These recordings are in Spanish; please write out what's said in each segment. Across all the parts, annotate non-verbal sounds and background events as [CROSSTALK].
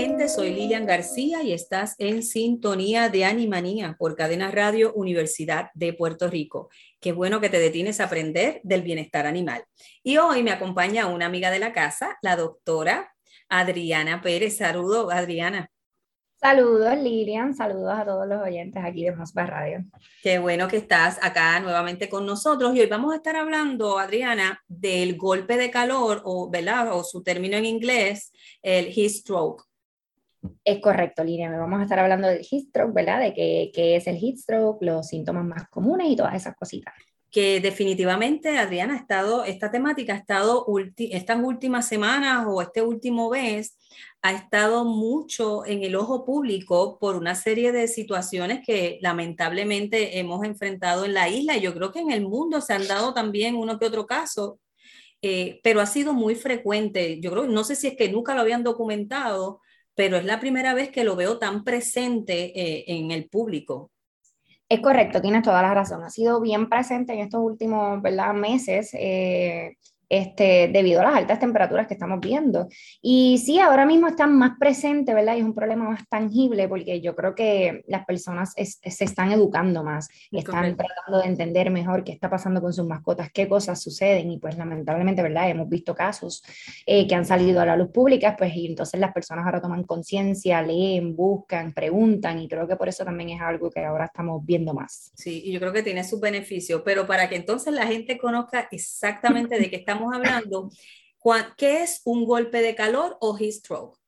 Gente. Soy Lilian García y estás en sintonía de Animanía por Cadena Radio Universidad de Puerto Rico. Qué bueno que te detienes a aprender del bienestar animal. Y hoy me acompaña una amiga de la casa, la doctora Adriana Pérez. Saludos, Adriana. Saludos, Lilian. Saludos a todos los oyentes aquí de Mosba Radio. Qué bueno que estás acá nuevamente con nosotros. Y hoy vamos a estar hablando, Adriana, del golpe de calor, o, ¿verdad? o su término en inglés, el heat stroke. Es correcto, Lilian. Vamos a estar hablando del heat stroke, ¿verdad? De qué, qué es el heat stroke, los síntomas más comunes y todas esas cositas que definitivamente, Adriana, ha estado, esta temática ha estado estas últimas semanas o este último mes, ha estado mucho en el ojo público por una serie de situaciones que lamentablemente hemos enfrentado en la isla. Yo creo que en el mundo se han dado también uno que otro caso, eh, pero ha sido muy frecuente. Yo creo, no sé si es que nunca lo habían documentado, pero es la primera vez que lo veo tan presente eh, en el público. Es correcto, tienes toda la razón. Ha sido bien presente en estos últimos meses. Eh, este, debido a las altas temperaturas que estamos viendo. Y sí, ahora mismo están más presentes, ¿verdad? Y es un problema más tangible porque yo creo que las personas se están educando más, están tratando de entender mejor qué está pasando con sus mascotas, qué cosas suceden y pues lamentablemente, ¿verdad? Hemos visto casos eh, que han salido a la luz pública, pues y entonces las personas ahora toman conciencia, leen, buscan, preguntan y creo que por eso también es algo que ahora estamos viendo más. Sí, y yo creo que tiene su beneficio, pero para que entonces la gente conozca exactamente de qué estamos hablando, ¿qué es un golpe de calor o heat stroke?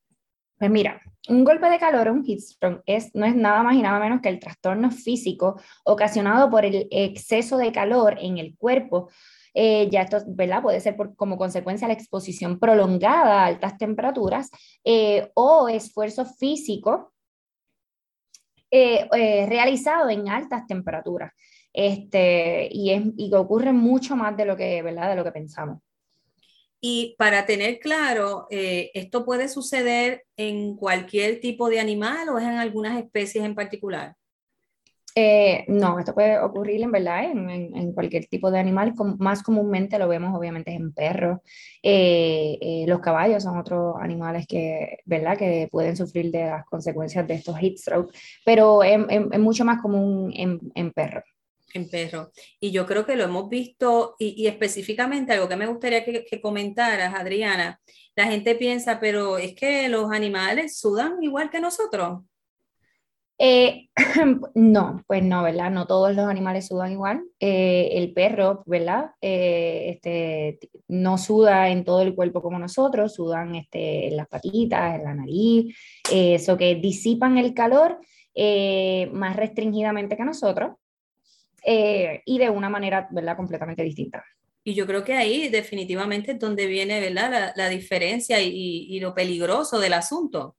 Pues mira, un golpe de calor o un heat stroke es, no es nada más y nada menos que el trastorno físico ocasionado por el exceso de calor en el cuerpo. Eh, ya esto ¿verdad? puede ser por, como consecuencia la exposición prolongada a altas temperaturas eh, o esfuerzo físico eh, realizado en altas temperaturas. Este, y, es, y ocurre mucho más de lo que, ¿verdad? De lo que pensamos. Y para tener claro, eh, ¿esto puede suceder en cualquier tipo de animal o es en algunas especies en particular? Eh, no, esto puede ocurrir en verdad en, en, cualquier tipo de animal. más comúnmente lo vemos obviamente en perros. Eh, los caballos son otros animales que, ¿verdad? que pueden sufrir de las consecuencias de estos heat stroke, pero es, mucho más común en, en perros en perro. Y yo creo que lo hemos visto, y, específicamente algo que me gustaría que, comentaras, Adriana, la gente piensa, pero es que los animales sudan igual que nosotros. Eh, [CLEARS THROAT] no, pues no, ¿verdad? No todos los animales sudan igual. Eh, el perro, ¿verdad? Eh, este, no suda en todo el cuerpo como nosotros, sudan este, en las patitas, en la nariz, eso que disipan el calor más restringidamente que nosotros. Eh, y de una manera, ¿verdad?, completamente distinta. Y yo creo que ahí definitivamente es donde viene, ¿verdad?, la, diferencia y, y, lo peligroso del asunto.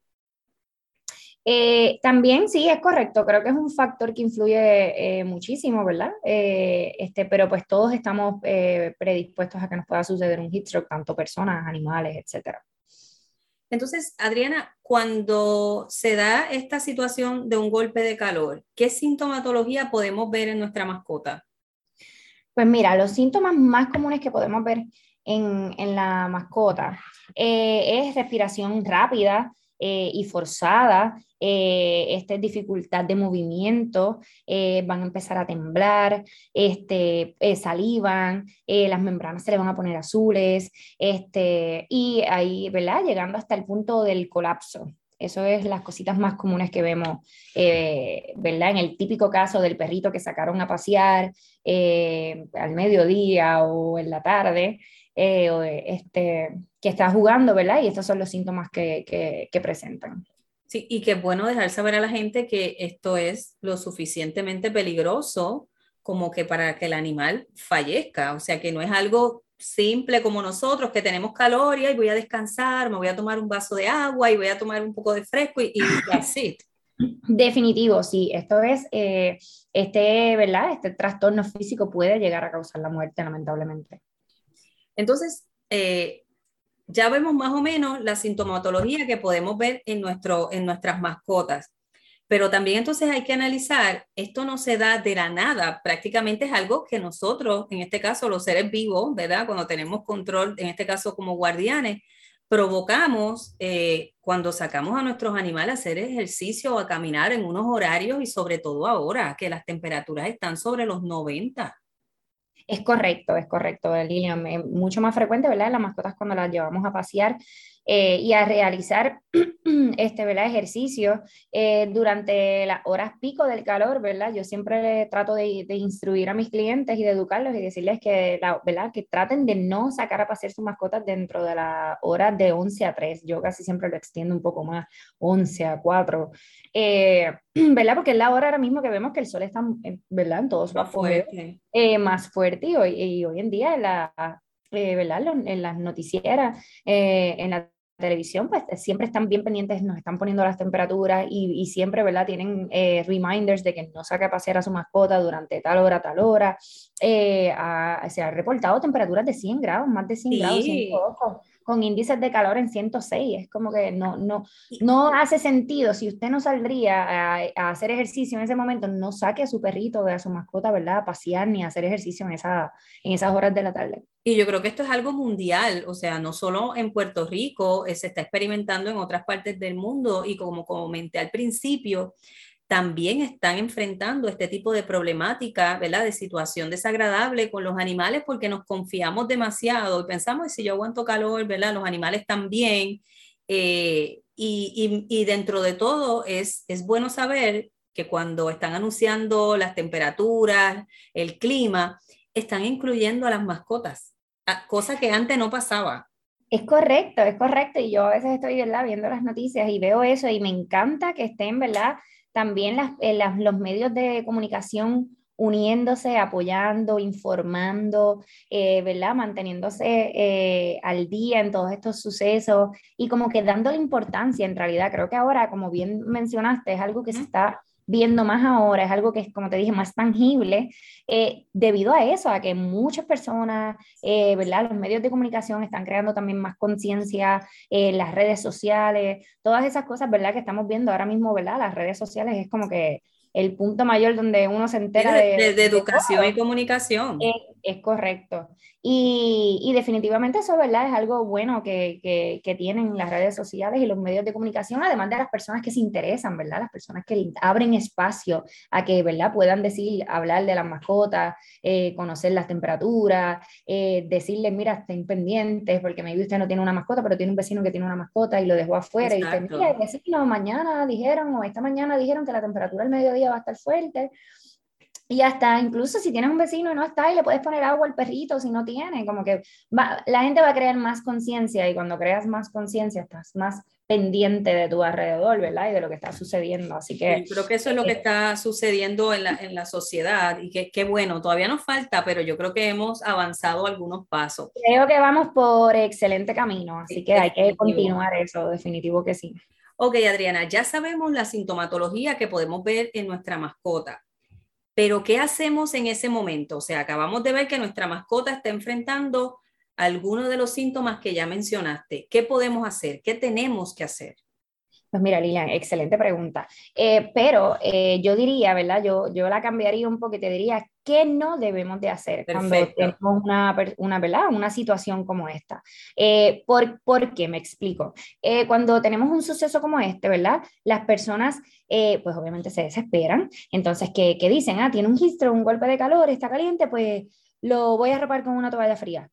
Eh, también sí, es correcto, creo que es un factor que influye eh, muchísimo, ¿verdad? este, pero pues todos estamos predispuestos a que nos pueda suceder un heat stroke, tanto personas, animales, etcétera. Entonces, Adriana, cuando se da esta situación de un golpe de calor, ¿qué sintomatología podemos ver en nuestra mascota? Pues mira, los síntomas más comunes que podemos ver en, la mascota eh, es respiración rápida, eh, y forzada, eh, esta dificultad de movimiento, eh, van a empezar a temblar, este, salivan, las membranas se le van a poner azules, este, y ahí, ¿verdad? Llegando hasta el punto del colapso. Eso es las cositas más comunes que vemos, ¿verdad? En el típico caso del perrito que sacaron a pasear al mediodía o en la tarde, este, que está jugando, ¿verdad? Y estos son los síntomas que presentan. Sí, y que es bueno dejar saber a la gente que esto es lo suficientemente peligroso como que para que el animal fallezca, o sea, que no es algo simple como nosotros, que tenemos calorías y voy a descansar, me voy a tomar un vaso de agua y voy a tomar un poco de fresco y, y that's Definitivo, sí. Esto es, eh, este, ¿verdad? Este trastorno físico puede llegar a causar la muerte, lamentablemente. Entonces, eh, ya vemos más o menos la sintomatología que podemos ver en, nuestro, en nuestras mascotas. Pero también entonces hay que analizar, esto no se da de la nada, prácticamente es algo que nosotros, en este caso los seres vivos, ¿verdad? Cuando tenemos control, en este caso como guardianes, provocamos eh, cuando sacamos a nuestros animales a hacer ejercicio o a caminar en unos horarios y sobre todo ahora que las temperaturas están sobre los 90. Es correcto, es correcto, Lilian. Mucho más frecuente, ¿verdad? Las mascotas cuando las llevamos a pasear eh, y a realizar [CLEARS THROAT] este ¿verdad? ejercicio eh, durante las horas pico del calor, ¿verdad? Yo siempre trato de, de, instruir a mis clientes y de educarlos y decirles que, la, ¿verdad? que traten de no sacar a pasear sus mascotas dentro de las horas de 11 a 3. Yo casi siempre lo extiendo un poco más, 11 a 4, eh, [CLEARS THROAT] ¿verdad? Porque es la hora ahora mismo que vemos que el sol está, ¿verdad? En todos más fuerte. más fuerte y hoy, y hoy en día en la, ¿verdad? En las noticieras, eh, en la televisión, pues siempre están bien pendientes, nos están poniendo las temperaturas y, y siempre, ¿verdad? Tienen eh, reminders de que no saque a pasear a su mascota durante tal hora, tal hora. Eh, se ha reportado temperaturas de 100 grados, más de 100 grados, 100 con índices de calor en 106. Es como que no, no, no hace sentido. Si usted no saldría a, hacer ejercicio en ese momento, no saque a su perrito a su mascota, ¿verdad? A pasear ni a hacer ejercicio en, esa, en esas horas de la tarde. Y yo creo que esto es algo mundial, o sea, no solo en Puerto Rico, eh, se está experimentando en otras partes del mundo y como comenté al principio, también están enfrentando este tipo de problemática, ¿verdad? De situación desagradable con los animales porque nos confiamos demasiado y pensamos, si yo aguanto calor, ¿verdad? Los animales también. Eh, y, y, dentro de todo es, es bueno saber que cuando están anunciando las temperaturas, el clima, están incluyendo a las mascotas, cosa que antes no pasaba. Es correcto, es correcto. Y yo a veces estoy ¿verdad? viendo las noticias y veo eso y me encanta que estén, ¿verdad? También eh, las, los medios de comunicación uniéndose, apoyando, informando, eh, ¿verdad? Manteniéndose eh, al día en todos estos sucesos y como que dando importancia en realidad. Creo que ahora, como bien mencionaste, es algo que se está viendo más ahora, es algo que es, como te dije, más tangible, eh, debido a eso, a que muchas personas, eh, ¿verdad? Los medios de comunicación están creando también más conciencia, eh, las redes sociales, todas esas cosas, ¿verdad? Que estamos viendo ahora mismo, ¿verdad? Las redes sociales es como que el punto mayor donde uno se entera de, de, educación y comunicación. Es, correcto. Y, y, definitivamente eso, ¿verdad? Es algo bueno que, que, que, tienen las redes sociales y los medios de comunicación, además de las personas que se interesan, ¿verdad? Las personas que abren espacio a que, ¿verdad? Puedan decir, hablar de las mascotas, eh, conocer las temperaturas, eh, decirles, mira, estén pendientes, porque maybe usted no tiene una mascota, pero tiene un vecino que tiene una mascota y lo dejó afuera. Exacto. Y dice, mira, vecino, mañana dijeron, o esta mañana dijeron que la temperatura al mediodía va a estar fuerte. Y hasta incluso si tienes un vecino y no está y le puedes poner agua al perrito si no tiene, como que la gente va a crear más conciencia y cuando creas más conciencia estás más pendiente de tu alrededor, ¿verdad? Y de lo que está sucediendo. Así que... creo que eso es lo que eh, está sucediendo en la, en la sociedad y que, que, bueno, todavía nos falta, pero yo creo que hemos avanzado algunos pasos. Creo que vamos por excelente camino, así que hay que continuar eso, definitivo que sí. Ok, Adriana, ya sabemos la sintomatología que podemos ver en nuestra mascota, pero ¿qué hacemos en ese momento? O sea, acabamos de ver que nuestra mascota está enfrentando algunos de los síntomas que ya mencionaste. ¿Qué podemos hacer? ¿Qué tenemos que hacer? Pues mira, Lilian, excelente pregunta. Eh, pero eh, yo diría, ¿verdad? Yo, yo la cambiaría un poco y te diría, ¿qué no debemos de hacer cuando tenemos una, una, ¿verdad? una situación como esta? Eh, ¿por, ¿por, qué? Me explico. cuando tenemos un suceso como este, ¿verdad? Las personas, pues obviamente se desesperan. Entonces, ¿qué, ¿qué, dicen? Ah, tiene un gistro, un golpe de calor, está caliente, pues lo voy a arropar con una toalla fría.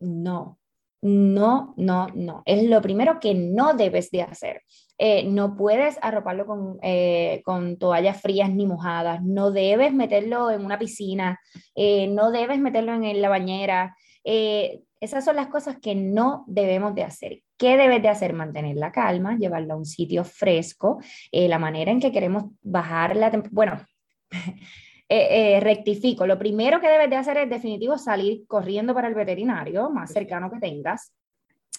no, no, no, no. Es lo primero que no debes de hacer. Eh, no puedes arroparlo con, eh, con, toallas frías ni mojadas. No debes meterlo en una piscina. Eh, no debes meterlo en, la bañera. Esas son las cosas que no debemos de hacer. ¿Qué debes de hacer? Mantener la calma, llevarla a un sitio fresco, la manera en que queremos bajar la temperatura. Bueno, [LAUGHS] eh, eh, rectifico, lo primero que debes de hacer es definitivo salir corriendo para el veterinario más cercano que tengas.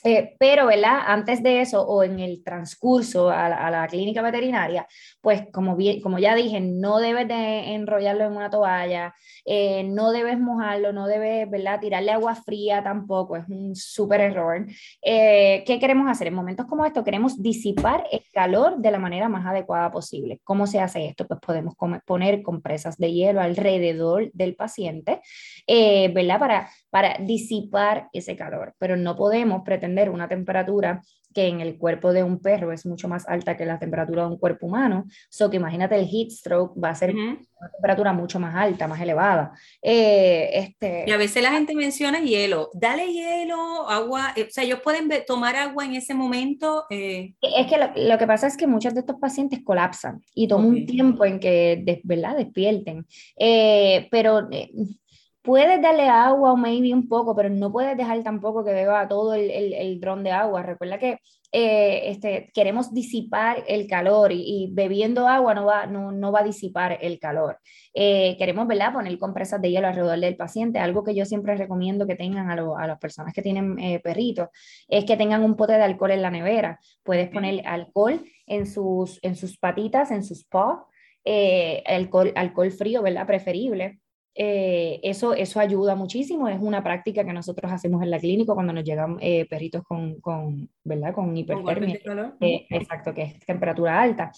Eh, pero, ¿verdad? Antes de eso o en el transcurso a la, clínica veterinaria, pues como, bien, como ya dije, no debes de enrollarlo en una toalla, eh, no debes mojarlo, no debes, ¿verdad? Tirarle agua fría tampoco, es un súper error. Eh, ¿Qué queremos hacer? En momentos como estos queremos disipar el calor de la manera más adecuada posible. ¿Cómo se hace esto? Pues podemos poner compresas de hielo alrededor del paciente, ¿verdad? Para, para disipar ese calor, pero no podemos pretender una temperatura que en el cuerpo de un perro es mucho más alta que la temperatura de un cuerpo humano. So que imagínate el heat stroke va a ser una temperatura mucho más alta, más elevada. Eh, este... Y a veces la gente menciona hielo. Dale hielo, agua. Eh, o sea, ellos pueden tomar agua en ese momento. Eh. Es que lo, que pasa es que muchos de estos pacientes colapsan y toma un tiempo en que, ¿verdad? Despierten. pero Puedes darle agua o maybe un poco, pero no puedes dejar tampoco que beba todo el, el, dron de agua. Recuerda que eh, este, queremos disipar el calor y, bebiendo agua no va, no, no, va a disipar el calor. Eh, queremos ¿verdad? poner compresas de hielo alrededor del paciente. Algo que yo siempre recomiendo que tengan a, a las personas que tienen eh, perritos es que tengan un pote de alcohol en la nevera. Puedes poner alcohol en sus, en sus patitas, en sus paws. alcohol, alcohol frío, ¿verdad? Preferible eh, eso, eso ayuda muchísimo, es una práctica que nosotros hacemos en la clínica cuando nos llegan eh, perritos con, con, ¿verdad? con hipertermia. Eh, exacto, que es temperatura alta.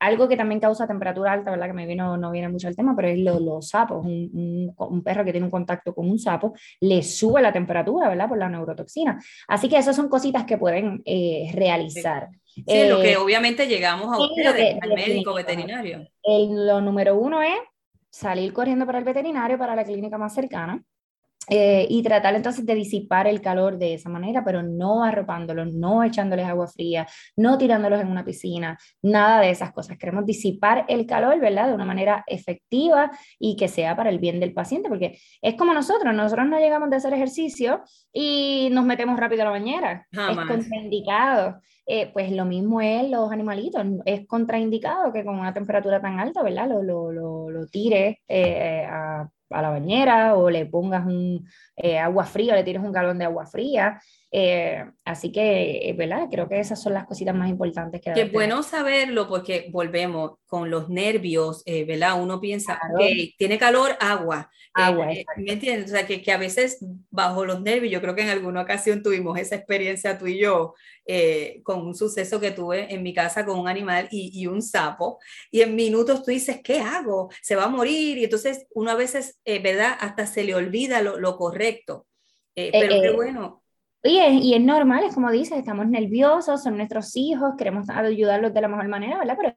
algo que también causa temperatura alta, ¿verdad? que me vino, no viene mucho al tema, pero es los sapos. Un, un, perro que tiene un contacto con un sapo le sube la temperatura ¿verdad? por la neurotoxina. Así que esas son cositas que pueden realizar. Sí. lo que obviamente llegamos a ustedes, al médico veterinario. lo número uno es salir corriendo para el veterinario, para la clínica más cercana, eh, y tratar entonces de disipar el calor de esa manera, pero no arropándolos, no echándoles agua fría, no tirándolos en una piscina, nada de esas cosas. Queremos disipar el calor, ¿verdad? De una manera efectiva y que sea para el bien del paciente, porque es como nosotros, nosotros no llegamos de hacer ejercicio y nos metemos rápido a la bañera. Es contraindicado. Eh, pues lo mismo es los animalitos, es contraindicado que con una temperatura tan alta, ¿verdad? Lo, lo, lo, tires eh, a a la bañera o le pongas un eh, agua fría, le tires un galón de agua fría. Eh, así que, eh, ¿verdad? Creo que esas son las cositas más importantes que... Qué bueno saberlo porque volvemos con los nervios, ¿verdad? Uno piensa, ok, tiene calor, agua. Agua. ¿Me entiendes? O sea, que, que, a veces bajo los nervios, yo creo que en alguna ocasión tuvimos esa experiencia tú y yo, con un suceso que tuve en mi casa con un animal y, y, un sapo, y en minutos tú dices, ¿qué hago? Se va a morir, y entonces uno a veces, ¿verdad? Hasta se le olvida lo, lo correcto. pero qué bueno, y es, normal, es como dices, estamos nerviosos, son nuestros hijos, queremos ayudarlos de la mejor manera, ¿verdad? Pero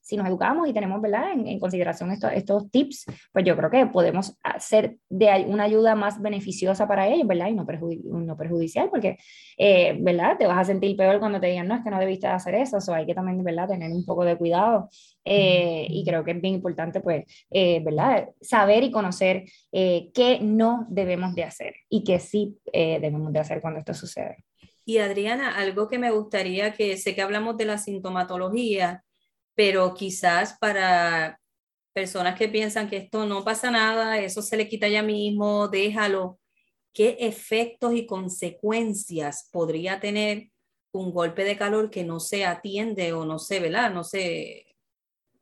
si nos educamos y tenemos ¿verdad? En, consideración estos, estos tips, pues yo creo que podemos hacer de una ayuda más beneficiosa para ellos, ¿verdad? Y no, no perjudicial, porque, eh, ¿verdad? Te vas a sentir peor cuando te digan, no, es que no debiste hacer eso, o hay que también, ¿verdad? Tener un poco de cuidado. Eh, y creo que es bien importante, pues, eh, ¿verdad? Saber y conocer qué no debemos de hacer y qué sí debemos de hacer cuando esto sucede. Y Adriana, algo que me gustaría que sé que hablamos de la sintomatología, pero quizás para personas que piensan que esto no pasa nada, eso se le quita ya mismo, déjalo. ¿Qué efectos y consecuencias podría tener un golpe de calor que no se atiende o no se, ¿verdad? No se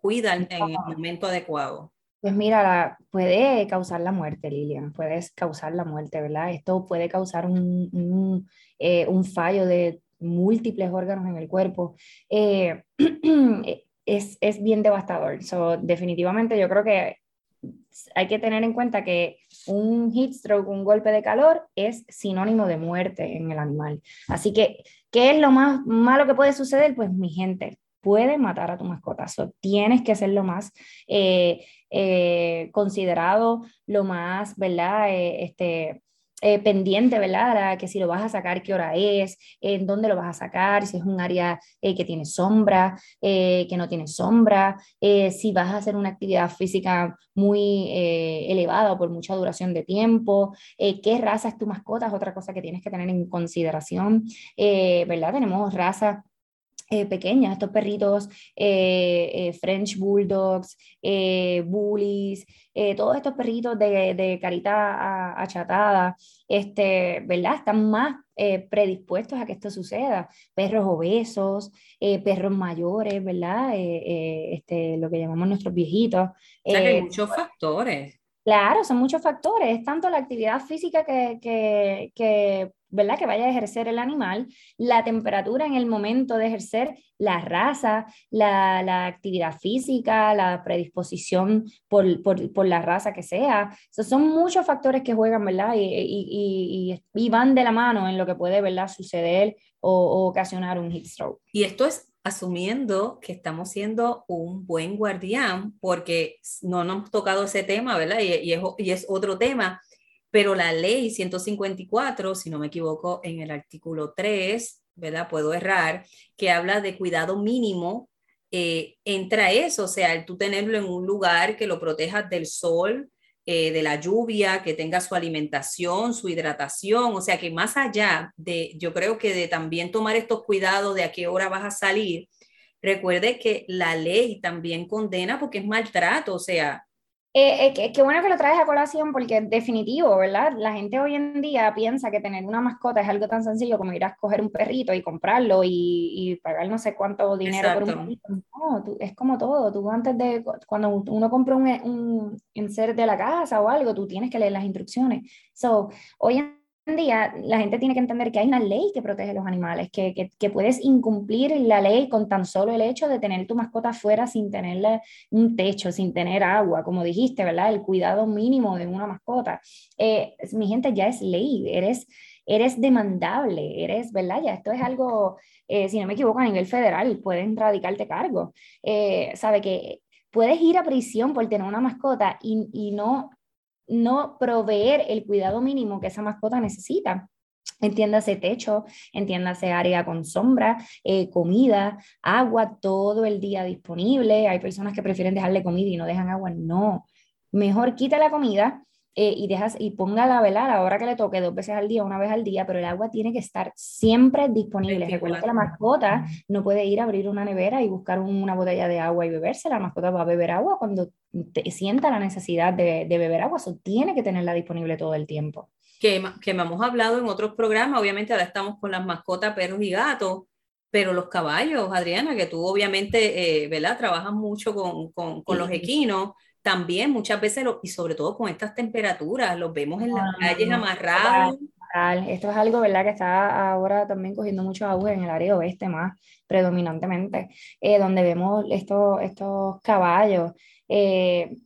cuida en, el momento adecuado? Pues mira, puede causar la muerte, Lilian, puede causar la muerte, ¿verdad? Esto puede causar un, un, eh, un fallo de múltiples órganos en el cuerpo. Eh [CLEARS THROAT] es, es bien devastador. So, definitivamente yo creo que hay que tener en cuenta que un heat stroke, un golpe de calor, es sinónimo de muerte en el animal. Así que, ¿qué es lo más malo que puede suceder? Pues mi gente, puede matar a tu mascota. So, tienes que ser lo más eh, eh, considerado, lo más, ¿verdad? Eh, este, pendiente, ¿verdad? Que si lo vas a sacar, qué hora es, en dónde lo vas a sacar, si es un área que tiene sombra, que no tiene sombra, si vas a hacer una actividad física muy elevada por mucha duración de tiempo, qué raza es tu mascota, es otra cosa que tienes que tener en consideración, ¿verdad? Tenemos razas eh, pequeñas, estos perritos eh, eh, French Bulldogs, Bullies, todos estos perritos de, de carita achatada, este, ¿verdad? Están más predispuestos a que esto suceda. Perros obesos, perros mayores, ¿verdad? este, lo que llamamos nuestros viejitos. O sea que hay muchos factores. Claro, son muchos factores. Es tanto la actividad física que, que, que ¿verdad? Que vaya a ejercer el animal, la temperatura en el momento de ejercer, la raza, la, la actividad física, la predisposición por, por, por, la raza que sea. son muchos factores que juegan, ¿verdad? Y, y, y, y, van de la mano en lo que puede, ¿verdad? Suceder o, ocasionar un heat stroke. Y esto es asumiendo que estamos siendo un buen guardián, porque no nos hemos tocado ese tema, ¿verdad? Y, es, y es otro tema, pero la ley 154, si no me equivoco, en el artículo 3, ¿verdad? Puedo errar, que habla de cuidado mínimo, eh, entra eso, o sea, el tú tenerlo en un lugar que lo proteja del sol, eh, de la lluvia, que tenga su alimentación, su hidratación, o sea, que más allá de, yo creo que de también tomar estos cuidados de a qué hora vas a salir, recuerde que la ley también condena porque es maltrato, o sea, eh, eh, qué bueno que lo traes a colación porque es definitivo, ¿verdad? La gente hoy en día piensa que tener una mascota es algo tan sencillo como ir a escoger un perrito y comprarlo y, pagar no sé cuánto dinero por un perrito. No, es como todo. Tú antes de, cuando uno compra un, un de la casa o algo, tú tienes que leer las instrucciones. So, hoy en día la gente tiene que entender que hay una ley que protege los animales, que, que, que, puedes incumplir la ley con tan solo el hecho de tener tu mascota fuera sin tenerle un techo, sin tener agua, como dijiste, ¿verdad? El cuidado mínimo de una mascota. Eh, mi gente ya es ley, eres, eres demandable, eres, ¿verdad? Ya esto es algo, eh, si no me equivoco, a nivel federal, pueden radicarte cargo. Eh, sabe que puedes ir a prisión por tener una mascota y, y no no proveer el cuidado mínimo que esa mascota necesita. Entiéndase techo, entiéndase área con sombra, eh, comida, agua todo el día disponible. Hay personas que prefieren dejarle comida y no dejan agua. No, mejor quita la comida eh, y, dejas, y ponga la vela a la hora que le toque, dos veces al día, una vez al día, pero el agua tiene que estar siempre disponible. Recuerda que la mascota no puede ir a abrir una nevera y buscar una botella de agua y beberse. La mascota va a beber agua cuando sienta la necesidad de, de beber agua, eso tiene que tenerla disponible todo el tiempo. Que, que hemos hablado en otros programas, obviamente ahora estamos con las mascotas, perros y gatos, pero los caballos, Adriana, que tú obviamente, eh, ¿verdad? Trabajas mucho con, con, con los equinos también muchas veces, lo, y sobre todo con estas temperaturas, los vemos en las ah, calles amarrados. Esto es algo, ¿verdad?, que está ahora también cogiendo mucho auge en el área oeste más predominantemente, eh, donde vemos estos, estos caballos eh,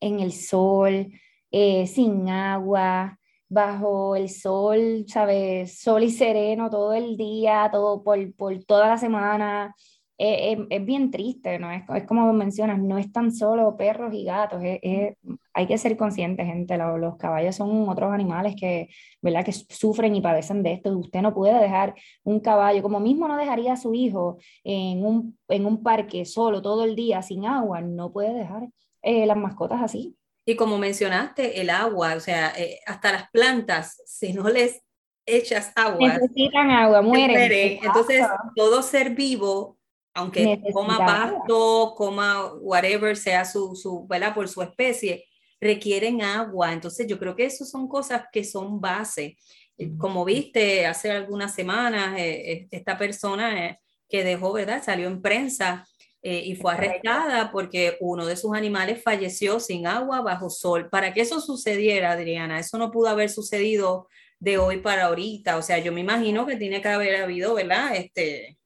en el sol, eh, sin agua, bajo el sol, ¿sabes? Sol y sereno todo el día, todo por, por toda la semana. Eh, eh, es, bien triste, ¿no? Es, es, como mencionas, no es tan solo perros y gatos, hay que ser conscientes, gente, los, los, caballos son otros animales que, ¿verdad? que sufren y padecen de esto. Usted no puede dejar un caballo, como mismo no dejaría a su hijo en un, en un parque solo todo el día sin agua, no puede dejar eh, las mascotas así. Y como mencionaste, el agua, o sea, hasta las plantas, si no les echas agua, necesitan agua, mueren. Entonces, todo ser vivo aunque coma pasto, coma whatever sea su, su, ¿verdad? Por su especie, requieren agua. Entonces yo creo que eso son cosas que son base. Eh, como viste hace algunas semanas, eh, eh, esta persona que dejó, ¿verdad? Salió en prensa y fue arrestada porque uno de sus animales falleció sin agua bajo sol. Para que eso sucediera, Adriana, eso no pudo haber sucedido de hoy para ahorita. O sea, yo me imagino que tiene que haber habido, ¿verdad? Este,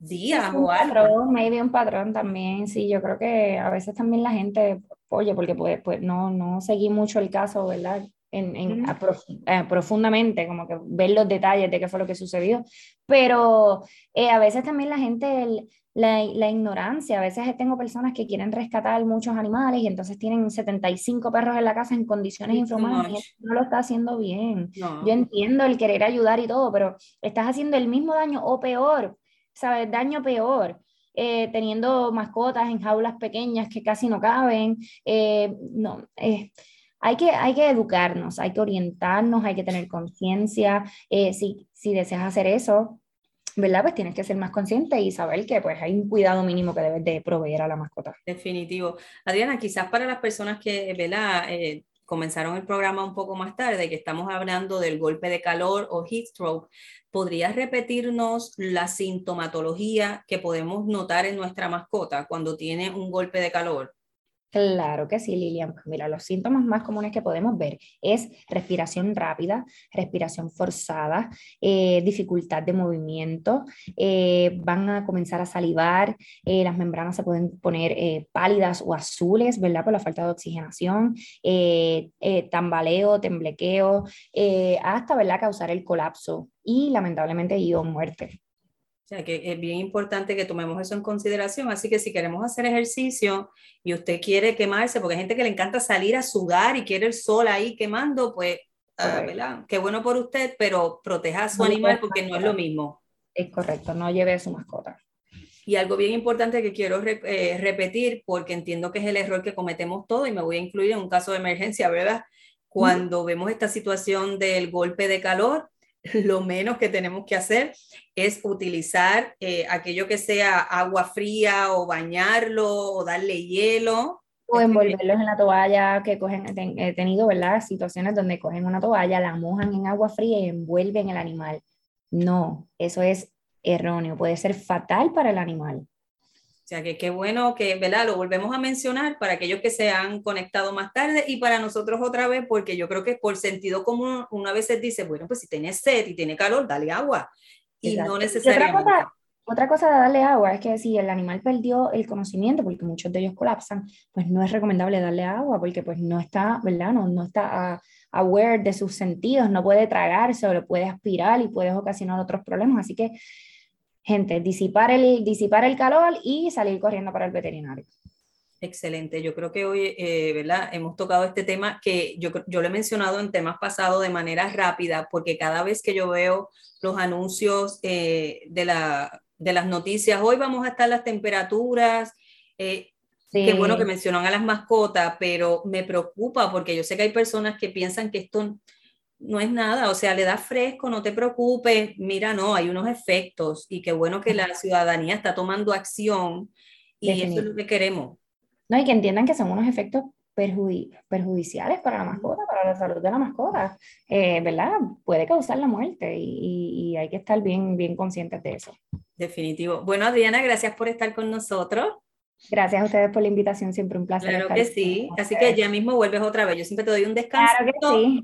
días o algo. Patrón, maybe un patrón también, sí, yo creo que a veces también la gente, oye, porque pues, pues no, no seguí mucho el caso, ¿verdad? en, eh, profundamente, como que ver los detalles de qué fue lo que sucedió. Pero eh, a veces también la gente, la, la, ignorancia, a veces tengo personas que quieren rescatar muchos animales y entonces tienen 75 perros en la casa en condiciones infrahumanas y no lo está haciendo bien. Yo entiendo el querer ayudar y todo, pero estás haciendo el mismo daño o peor, ¿sabes? Daño peor. Eh, teniendo mascotas en jaulas pequeñas que casi no caben. no, hay que, hay que educarnos, hay que orientarnos, hay que tener conciencia. Eh, si, si deseas hacer eso, ¿verdad? Pues tienes que ser más consciente y saber que pues hay un cuidado mínimo que debes de proveer a la mascota. Definitivo. Adriana, quizás para las personas que, ¿verdad? Eh, comenzaron el programa un poco más tarde, que estamos hablando del golpe de calor o heat stroke, ¿podrías repetirnos la sintomatología que podemos notar en nuestra mascota cuando tiene un golpe de calor? Claro que sí, Lilian. Pues mira, los síntomas más comunes que podemos ver es respiración rápida, respiración forzada, eh, dificultad de movimiento, eh, van a comenzar a salivar, eh, las membranas se pueden poner pálidas o azules, ¿verdad? Por la falta de oxigenación, tambaleo, temblequeo, hasta, ¿verdad? Causar el colapso y lamentablemente o muerte. O sea que es bien importante que tomemos eso en consideración. Así que si queremos hacer ejercicio y usted quiere quemarse, porque hay gente que le encanta salir a sudar y quiere el sol ahí quemando, pues, ah, ¿verdad? Qué bueno por usted, pero proteja a su animal porque no es lo mismo. Es correcto, no lleve a su mascota. Y algo bien importante que quiero eh, repetir, porque entiendo que es el error que cometemos todos y me voy a incluir en un caso de emergencia, ¿verdad? Cuando vemos esta situación del golpe de calor, [LAUGHS] lo menos que tenemos que hacer es utilizar eh, aquello que sea agua fría o bañarlo o darle hielo. O envolverlos en la toalla que cogen, he tenido, ¿verdad? Situaciones donde cogen una toalla, la mojan en agua fría y envuelven el animal. No, eso es erróneo, puede ser fatal para el animal. O sea que qué bueno que, ¿verdad? Lo volvemos a mencionar para aquellos que se han conectado más tarde y para nosotros otra vez, porque yo creo que por sentido común una vez se dice, bueno, pues si tiene sed y tiene calor, dale agua. Y no necesariamente. otra, cosa, de darle agua es que si el animal perdió el conocimiento, porque muchos de ellos colapsan, pues no es recomendable darle agua, porque pues no está, ¿verdad? No, no está aware de sus sentidos, no puede tragarse o lo puede aspirar y puede ocasionar otros problemas. Así que gente, disipar el, disipar el calor y salir corriendo para el veterinario. Excelente. Yo creo que hoy, eh, ¿verdad? Hemos tocado este tema que yo, yo lo he mencionado en temas pasados de manera rápida, porque cada vez que yo veo los anuncios eh, de, la, de las noticias, hoy vamos a estar las temperaturas, eh, Qué bueno que mencionan a las mascotas, pero me preocupa porque yo sé que hay personas que piensan que esto no es nada, o sea, le da fresco, no te preocupes, mira, no, hay unos efectos y qué bueno que la ciudadanía está tomando acción y eso es lo que queremos. No, y que entiendan que son unos efectos perjudiciales para la mascota, para la salud de la mascota, eh, ¿verdad? Puede causar la muerte y, y, hay que estar bien, bien conscientes de eso. Definitivo. Bueno, Adriana, gracias por estar con nosotros. Gracias a ustedes por la invitación, siempre un placer. Claro que sí, así que ya mismo vuelves otra vez. Yo siempre te doy un descanso,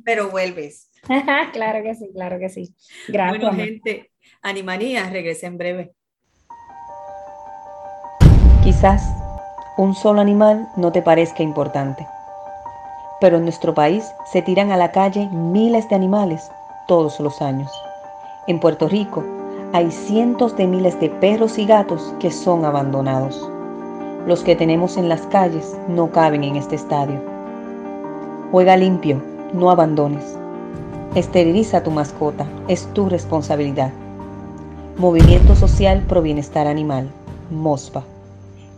pero vuelves. [LAUGHS] claro que sí, claro que sí. Gracias. Bueno, gente, Animanía regresa en breve. Quizás un solo animal no te parezca importante, pero en nuestro país se tiran a la calle miles de animales todos los años. En Puerto Rico hay cientos de miles de perros y gatos que son abandonados los que tenemos en las calles no caben en este estadio. Juega limpio, no abandones. Esteriliza tu mascota, es tu responsabilidad. Movimiento Social Pro Bienestar Animal, MOSPA.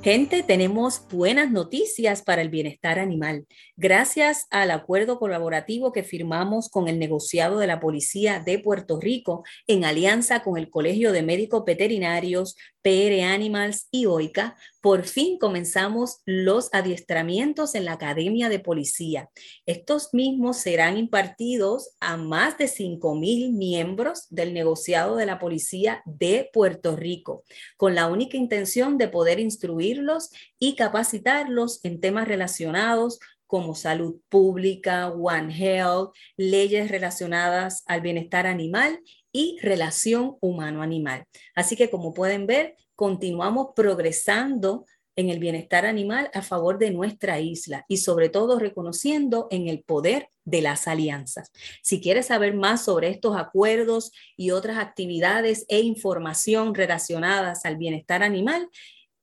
Gente, tenemos buenas noticias para el bienestar animal. Gracias al acuerdo colaborativo que firmamos con el negociado de la Policía de Puerto Rico en alianza con el Colegio de Médicos Veterinarios, PR Animals y OICA, por fin comenzamos los adiestramientos en la Academia de Policía. Estos mismos serán impartidos a más de 5.000 miembros del negociado de la Policía de Puerto Rico, con la única intención de poder instruirlos y capacitarlos en temas relacionados como salud pública, One Health, leyes relacionadas al bienestar animal y relación humano-animal. Así que como pueden ver, continuamos progresando en el bienestar animal a favor de nuestra isla y sobre todo reconociendo en el poder de las alianzas. Si quieres saber más sobre estos acuerdos y otras actividades e información relacionadas al bienestar animal,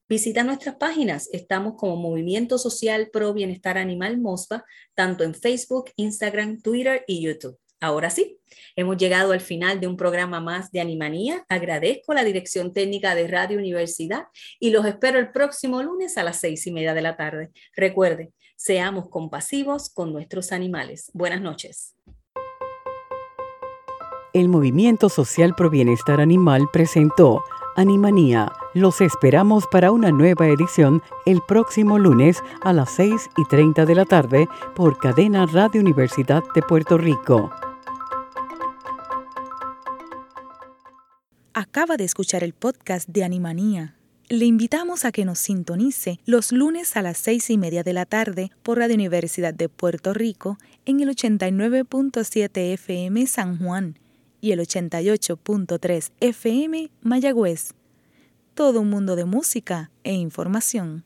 Visita nuestras páginas. Estamos como Movimiento Social Pro Bienestar Animal MOSPA, tanto en Facebook, Instagram, Twitter y YouTube. Ahora sí, hemos llegado al final de un programa más de Animanía. Agradezco la dirección técnica de Radio Universidad y los espero el próximo lunes a las seis y media de la tarde. Recuerde, seamos compasivos con nuestros animales. Buenas noches. El Movimiento Social Pro Bienestar Animal presentó Animanía. Los esperamos para una nueva edición el próximo lunes a las 6 y 30 de la tarde por Cadena Radio Universidad de Puerto Rico. Acaba de escuchar el podcast de Animanía. Le invitamos a que nos sintonice los lunes a las seis y media de la tarde por Radio Universidad de Puerto Rico en el 89.7 FM San Juan y el 88.3 FM Mayagüez. Todo un mundo de música e información.